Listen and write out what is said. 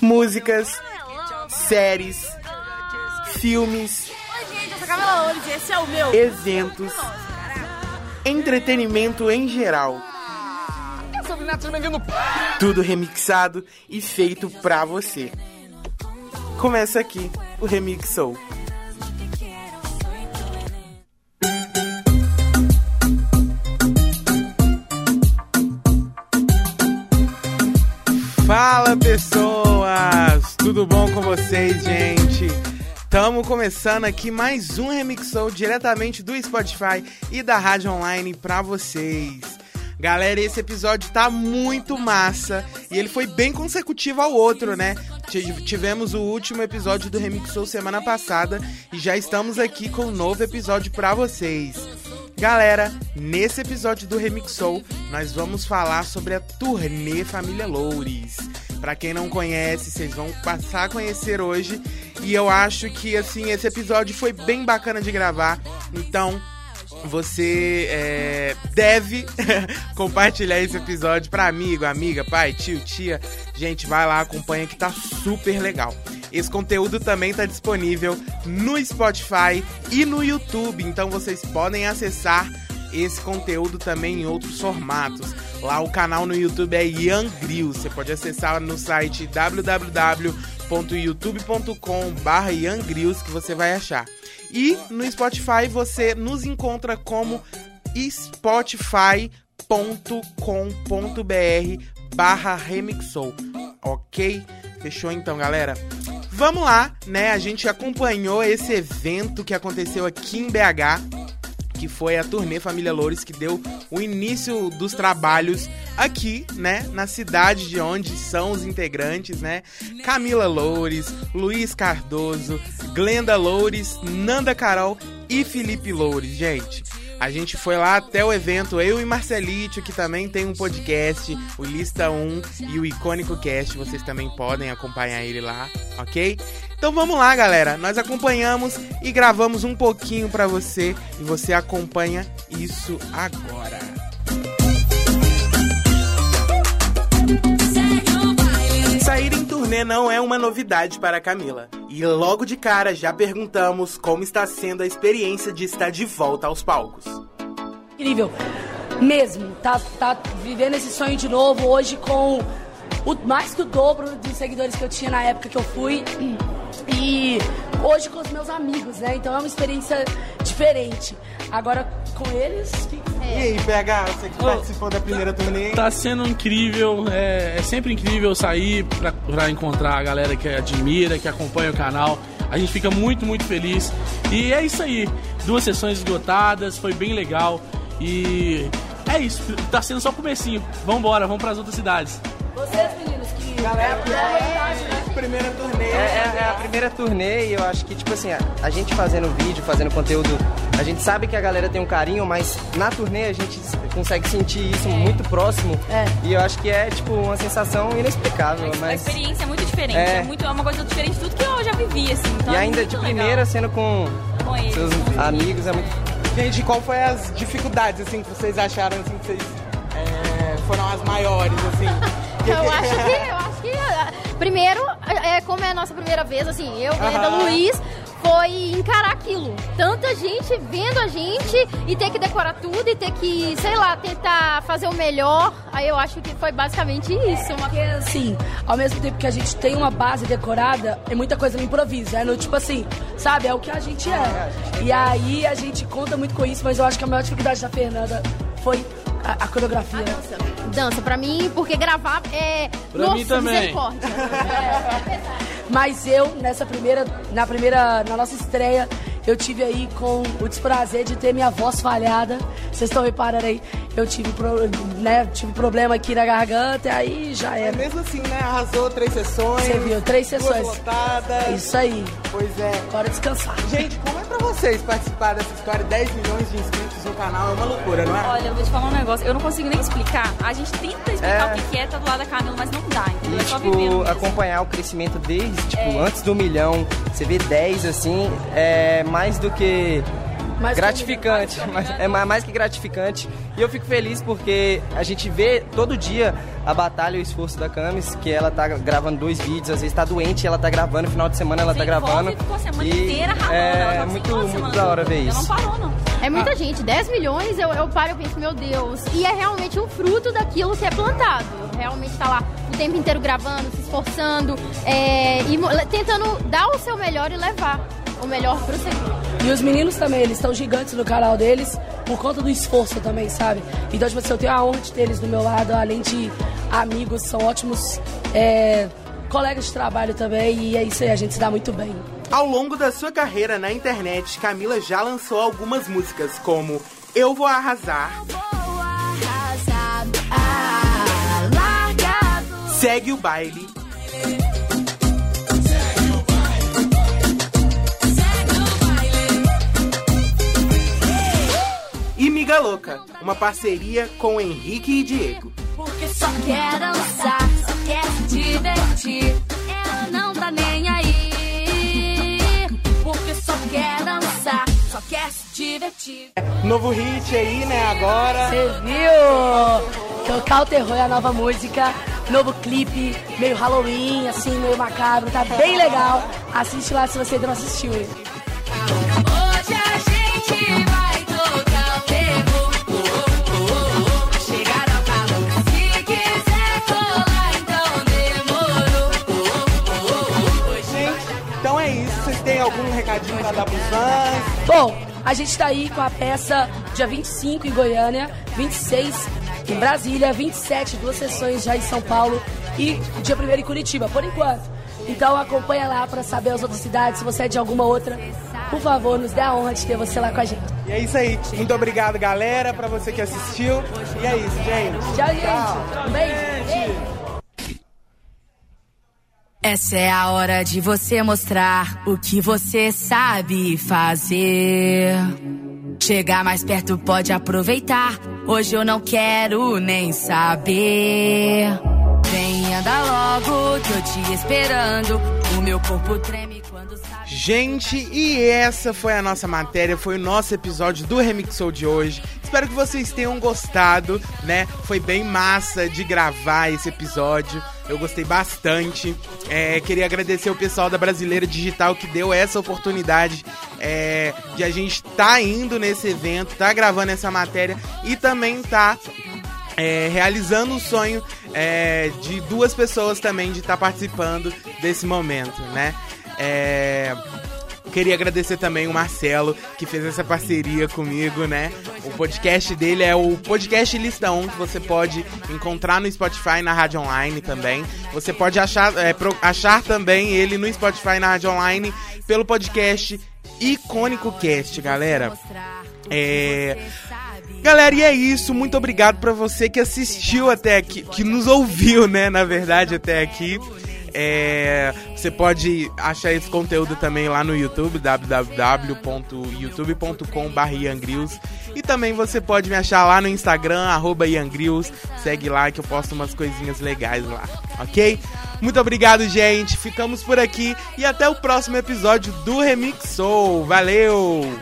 músicas, séries, filmes, Oi, gente, eu sou a Camila Loures e esse é o meu. eventos, entretenimento em geral. Tudo remixado e feito pra você. Começa aqui o Remix Soul. Vocês, gente? Estamos começando aqui mais um Remix Soul diretamente do Spotify e da rádio online pra vocês. Galera, esse episódio tá muito massa e ele foi bem consecutivo ao outro, né? Tivemos o último episódio do Remix Soul semana passada e já estamos aqui com um novo episódio pra vocês. Galera, nesse episódio do Remix Soul, nós vamos falar sobre a turnê Família Loures. Pra quem não conhece, vocês vão passar a conhecer hoje. E eu acho que, assim, esse episódio foi bem bacana de gravar. Então, você é, deve compartilhar esse episódio para amigo, amiga, pai, tio, tia. Gente, vai lá, acompanha que tá super legal. Esse conteúdo também tá disponível no Spotify e no YouTube, então vocês podem acessar esse conteúdo também em outros formatos. Lá o canal no YouTube é Young Grill. Você pode acessar no site www.youtube.com/younggrills que você vai achar. E no Spotify você nos encontra como spotify.com.br barra remixou, ok? Fechou então, galera? Vamos lá, né? A gente acompanhou esse evento que aconteceu aqui em BH, que foi a turnê Família Loures, que deu o início dos trabalhos aqui, né, na cidade de onde são os integrantes, né? Camila Loures, Luiz Cardoso, Glenda Loures, Nanda Carol e Felipe Loures, gente. A gente foi lá até o evento, eu e Marcelito, que também tem um podcast, o Lista 1 e o Icônico Cast, vocês também podem acompanhar ele lá, ok? Então vamos lá, galera. Nós acompanhamos e gravamos um pouquinho pra você e você acompanha isso agora. Sair em turnê não é uma novidade para Camila. E logo de cara já perguntamos como está sendo a experiência de estar de volta aos palcos. incrível. Mesmo. Tá, tá vivendo esse sonho de novo hoje com o, mais que o dobro dos seguidores que eu tinha na época que eu fui. E hoje com os meus amigos, né? Então é uma experiência diferente. Agora com eles. que- E aí, PH, você que participou da primeira turnê? Tá sendo incrível, é, é sempre incrível sair pra, pra encontrar a galera que admira, que acompanha o canal. A gente fica muito, muito feliz. E é isso aí. Duas sessões esgotadas, foi bem legal. E é isso, tá sendo só o comecinho. Vambora, vamos pras outras cidades. Vocês, meninos, que. Galera, é, primeira turnê. É, é- é a primeira turnê e eu acho que, tipo assim, a, a gente fazendo vídeo, fazendo conteúdo, a gente sabe que a galera tem um carinho, mas na turnê a gente consegue sentir isso muito próximo. É. E eu acho que é, tipo, uma sensação inexplicável, A mas... experiência é muito diferente. É. É, muito, é uma coisa diferente de tudo que eu já vivi, assim. Então E é ainda de legal primeira sendo com com eles. seus amigos, é muito... Gente, qual foi as dificuldades, assim, que vocês acharam, assim, que vocês é, foram as maiores, assim? Que- Eu que- acho que, eu acho que ah, primeiro, é, como é a nossa primeira vez, assim, eu, Glenda, Aham. Luiz, foi encarar aquilo. Tanta gente vendo a gente e ter que decorar tudo e ter que, sei lá, tentar fazer o melhor. Aí eu acho que foi basicamente isso. Uma... Porque, assim, ao mesmo tempo que a gente tem uma base decorada, é muita coisa no improviso. É no tipo assim, sabe? É o que a gente é. E aí a gente conta muito com isso, mas eu acho que a maior dificuldade da Fernanda foi a, a coreografia. Dança, pra mim, porque gravar é. Pra nossa, mim também. misericórdia. Mas eu, nessa primeira, na primeira, na nossa estreia, eu tive aí com o desprazer de ter minha voz falhada. Vocês estão reparando aí? Eu tive, pro- né, tive problema aqui na garganta, e aí já Mas era. mesmo assim, né? Arrasou três sessões. Você viu, três sessões. lotadas. Isso aí. Pois é. Bora descansar. Gente, como é pra vocês participar dessa história? 10 milhões de inscritos no canal é uma loucura, não é? Olha, eu vou te falar um negócio, eu não consigo nem explicar. A gente tenta explicar É. o que que é, tá do lado da Camila, mas não dá, entendeu? E, É só vivendo tipo, mesmo. acompanhar o crescimento desde, tipo, antes do milhão, você vê 10, assim, é mais do que Mais gratificante, mas é ma- mais que gratificante. E eu fico feliz porque a gente vê todo dia a batalha e o esforço da Camis, que ela tá gravando dois vídeos, às vezes tá doente, ela tá gravando, final de semana ela tá gravando. Ficou a semana E inteira ralando. é ela muito, muito semana da hora ver Ela isso. não parou, não. É muita gente, 10 milhões, eu, eu paro e penso, meu Deus. E é realmente um fruto daquilo que é plantado. Realmente tá lá o tempo inteiro gravando, se esforçando, é, e tentando dar o seu melhor e levar o melhor pro seguidor. E os meninos também, eles estão gigantes no canal deles por conta do esforço também, sabe? Então, tipo assim, eu tenho a honra de ter eles do meu lado, além de amigos, são ótimos é, colegas de trabalho também, e é isso aí, a gente se dá muito bem. Ao longo da sua carreira na internet, Camila já lançou algumas músicas como Eu Vou Arrasar, Segue o Baile, e Miga Louca, uma parceria com Henrique e Diego. Porque só quer dançar, só quer se divertir. Ela não tá nem aí. Porque só quer dançar, só quer se divertir. Novo hit aí, né, agora. Você viu? Tocar o Terror é a nova música, novo clipe, meio Halloween, assim, meio macabro, tá bem legal. Assiste lá se você ainda não assistiu. hein? Têm algum recadinho pra dar pros fãs? Bom, a gente tá aí com a peça dia 25 em Goiânia, 26 em Brasília, 27 duas sessões já em São Paulo e dia 1 em Curitiba, por enquanto. Então acompanha lá pra saber as outras cidades, se você é de alguma outra. Por favor, nos dê a honra de ter você lá com a gente. E é isso aí. Muito obrigado, galera, pra você que assistiu. E é isso, gente. Tchau, gente. Um beijo. Essa é a hora de você mostrar o que você sabe fazer. Chegar mais perto pode aproveitar. Hoje eu não quero nem saber. Vem anda logo, tô te esperando. O meu corpo treme. Gente, e essa foi a nossa matéria, foi o nosso episódio do Remixou de hoje. Espero que vocês tenham gostado, né? Foi bem massa de gravar esse episódio. Eu gostei bastante. É, queria agradecer o pessoal da Brasileira Digital que deu essa oportunidade é, de a gente tá indo nesse evento, tá gravando essa matéria e também tá é, realizando o sonho é, de duas pessoas também de estar participando desse momento, né? É, Queria agradecer também o Marcelo, que fez essa parceria comigo, né? O podcast dele é o Podcast Lista 1, que você pode encontrar no Spotify e na Rádio Online também. Você pode achar, é, pro- achar também ele no Spotify e na Rádio Online pelo podcast Icônico Cast, galera. É. Galera, e é isso. Muito obrigado pra você que assistiu até aqui, que nos ouviu, né? Na verdade, até aqui. É, você pode achar esse conteúdo também lá no YouTube, www.youtube.com.br E também você pode me achar lá no Instagram, arroba. Segue lá que eu posto umas coisinhas legais lá, ok? Muito obrigado, gente. Ficamos por aqui e até o próximo episódio do Remix Soul. Valeu!